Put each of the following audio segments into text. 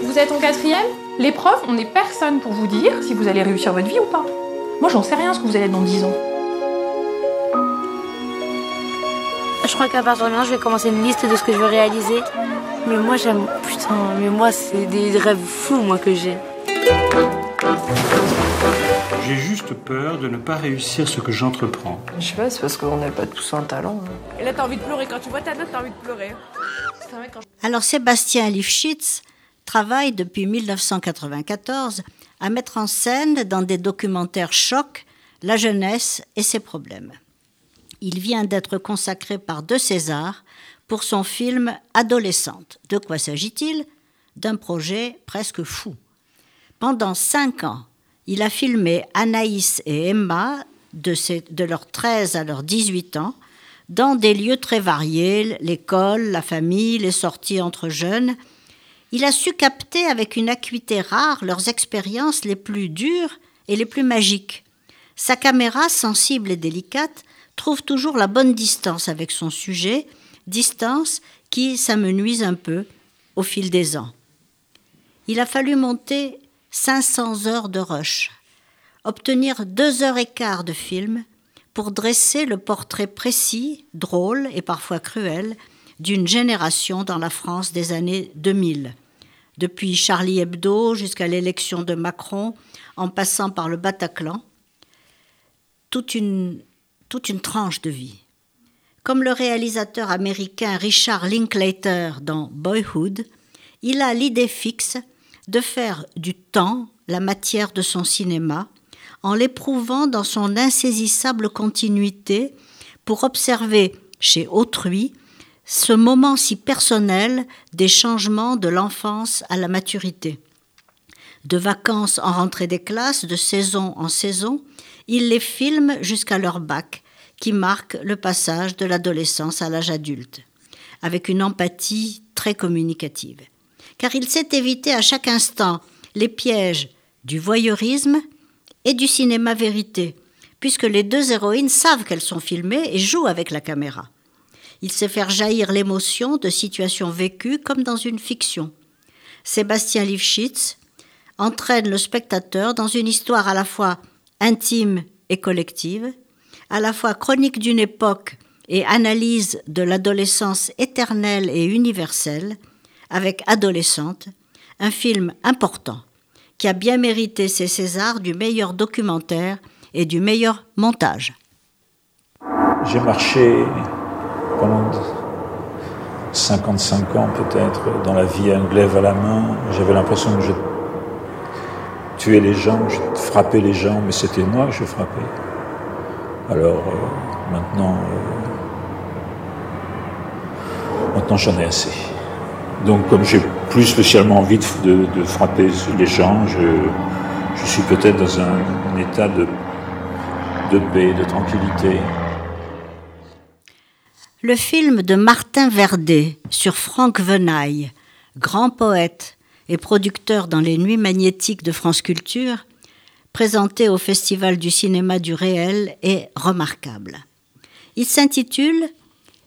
Vous êtes en quatrième? Les profs, on n'est personne pour vous dire si vous allez réussir votre vie ou pas. Moi, j'en sais rien ce que vous allez être dans 10 ans. Je crois qu'à partir de maintenant, je vais commencer une liste de ce que je veux réaliser. Mais moi, j'aime. Putain, mais moi, c'est des rêves fous, moi, que j'ai. J'ai juste peur de ne pas réussir ce que j'entreprends. Je sais pas, c'est parce qu'on n'a pas tous un talent. hein. Et là, t'as envie de pleurer. Quand tu vois ta note, t'as envie de pleurer. Alors Sébastien Lifshitz travaille depuis 1994 à mettre en scène dans des documentaires chocs la jeunesse et ses problèmes. Il vient d'être consacré par deux Césars pour son film Adolescente. De quoi s'agit-il? D'un projet presque fou. Pendant cinq ans, il a filmé Anaïs et Emma, de, ses- de leurs 13 à leurs 18 ans, dans des lieux très variés, l'école, la famille, les sorties entre jeunes. Il a su capter avec une acuité rare leurs expériences les plus dures et les plus magiques. Sa caméra, sensible et délicate, trouve toujours la bonne distance avec son sujet, distance qui s'amenuise un peu au fil des ans. Il a fallu monter 500 heures de rush, obtenir deux heures et quart de film pour dresser le portrait précis, drôle et parfois cruel d'une génération dans la France des années 2000. Depuis Charlie Hebdo jusqu'à l'élection de Macron, en passant par le Bataclan, toute une, tranche de vie. Comme le réalisateur américain Richard Linklater dans Boyhood, il a l'idée fixe de faire du temps la matière de son cinéma en l'éprouvant dans son insaisissable continuité pour observer chez autrui ce moment si personnel des changements de l'enfance à la maturité. De vacances en rentrée des classes, de saison en saison, il les filme jusqu'à leur bac, qui marque le passage de l'adolescence à l'âge adulte, avec une empathie très communicative. Car il sait éviter à chaque instant les pièges du voyeurisme et du cinéma vérité, puisque les deux héroïnes savent qu'elles sont filmées et jouent avec la caméra. Il sait faire jaillir l'émotion de situations vécues comme dans une fiction. Sébastien Lifshitz entraîne le spectateur dans une histoire à la fois intime et collective, à la fois chronique d'une époque et analyse de l'adolescence éternelle et universelle, avec Adolescente, un film important qui a bien mérité ses Césars du meilleur documentaire et du meilleur montage. J'ai marché pendant 55 ans peut-être dans la vie un glaive à la main. J'avais l'impression que je tuais les gens, je frappais les gens, mais c'était moi que je frappais. Alors euh, maintenant, euh, maintenant j'en ai assez. Donc comme j'ai plus spécialement envie de, frapper les gens, je, suis peut-être dans un, un état de, de paix, de tranquillité. Le film de Martin Verdet sur Franck Venaille, grand poète et producteur dans les Nuits magnétiques de France Culture, présenté au Festival du cinéma du réel, est remarquable. Il s'intitule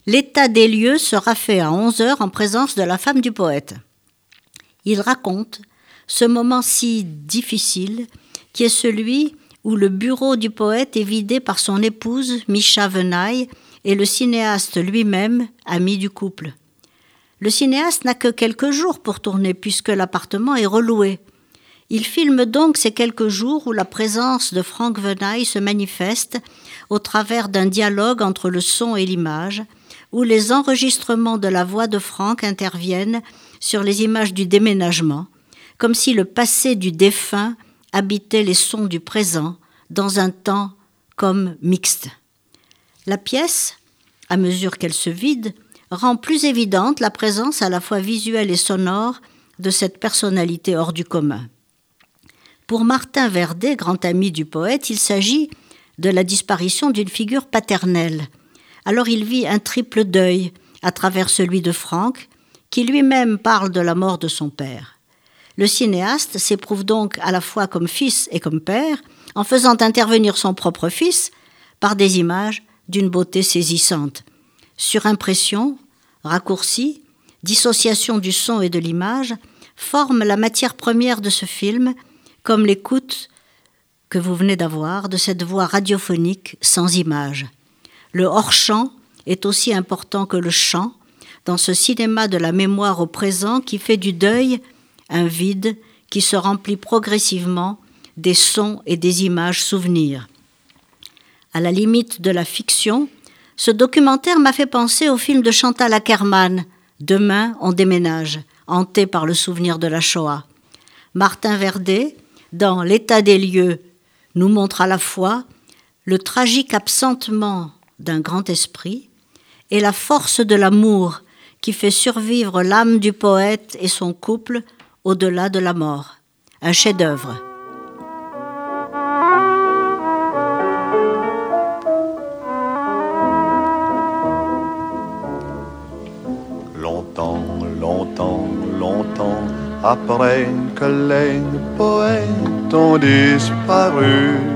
L'état des lieux sera fait à 11 heures en présence de la femme du poète. Il raconte ce moment si difficile qui est celui où le bureau du poète est vidé par son épouse, Micha Venaille, et le cinéaste lui-même, ami du couple. Le cinéaste n'a que quelques jours pour tourner puisque l'appartement est reloué. Il filme donc ces quelques jours où la présence de Franck Venaille se manifeste au travers d'un dialogue entre le son et l'image, où les enregistrements de la voix de Franck interviennent sur les images du déménagement, comme si le passé du défunt habitait les sons du présent dans un temps comme mixte. La pièce, à mesure qu'elle se vide, rend plus évidente la présence à la fois visuelle et sonore de cette personnalité hors du commun. Pour Martin Verdet, grand ami du poète, il s'agit de la disparition d'une figure paternelle. Alors il vit un triple deuil à travers celui de Franck, qui lui-même parle de la mort de son père. Le cinéaste s'éprouve donc à la fois comme fils et comme père, en faisant intervenir son propre fils par des images d'une beauté saisissante. Surimpression, raccourci, dissociation du son et de l'image forment la matière première de ce film, comme l'écoute que vous venez d'avoir de cette voix radiophonique sans image. Le hors-champ est aussi important que le chant dans ce cinéma de la mémoire au présent qui fait du deuil un vide qui se remplit progressivement des sons et des images souvenirs. À la limite de la fiction, ce documentaire m'a fait penser au film de Chantal Ackerman, Demain on déménage, hanté par le souvenir de la Shoah. Martin Verdet, dans L'état des lieux, nous montre à la fois le tragique absentement d'un grand esprit et la force de l'amour qui fait survivre l'âme du poète et son couple au-delà de la mort. Un chef-d'œuvre. Après que les poètes ont disparu